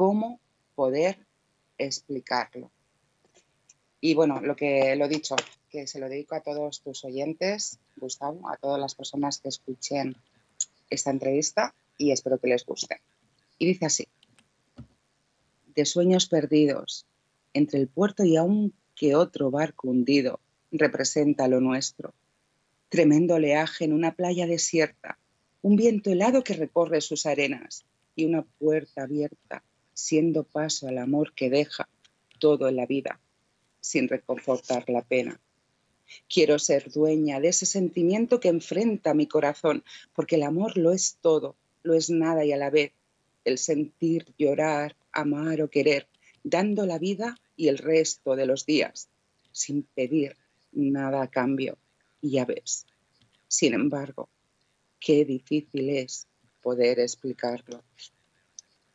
cómo poder explicarlo. Y bueno, lo que lo dicho, que se lo dedico a todos tus oyentes, Gustavo, a todas las personas que escuchen esta entrevista y espero que les guste. Y dice así, de sueños perdidos, entre el puerto y aún que otro barco hundido, representa lo nuestro. Tremendo oleaje en una playa desierta, un viento helado que recorre sus arenas y una puerta abierta, siendo paso al amor que deja todo en la vida, sin reconfortar la pena. Quiero ser dueña de ese sentimiento que enfrenta mi corazón, porque el amor lo es todo, lo es nada y a la vez el sentir, llorar, amar o querer, dando la vida y el resto de los días, sin pedir nada a cambio. Y ya ves, sin embargo, qué difícil es poder explicarlo.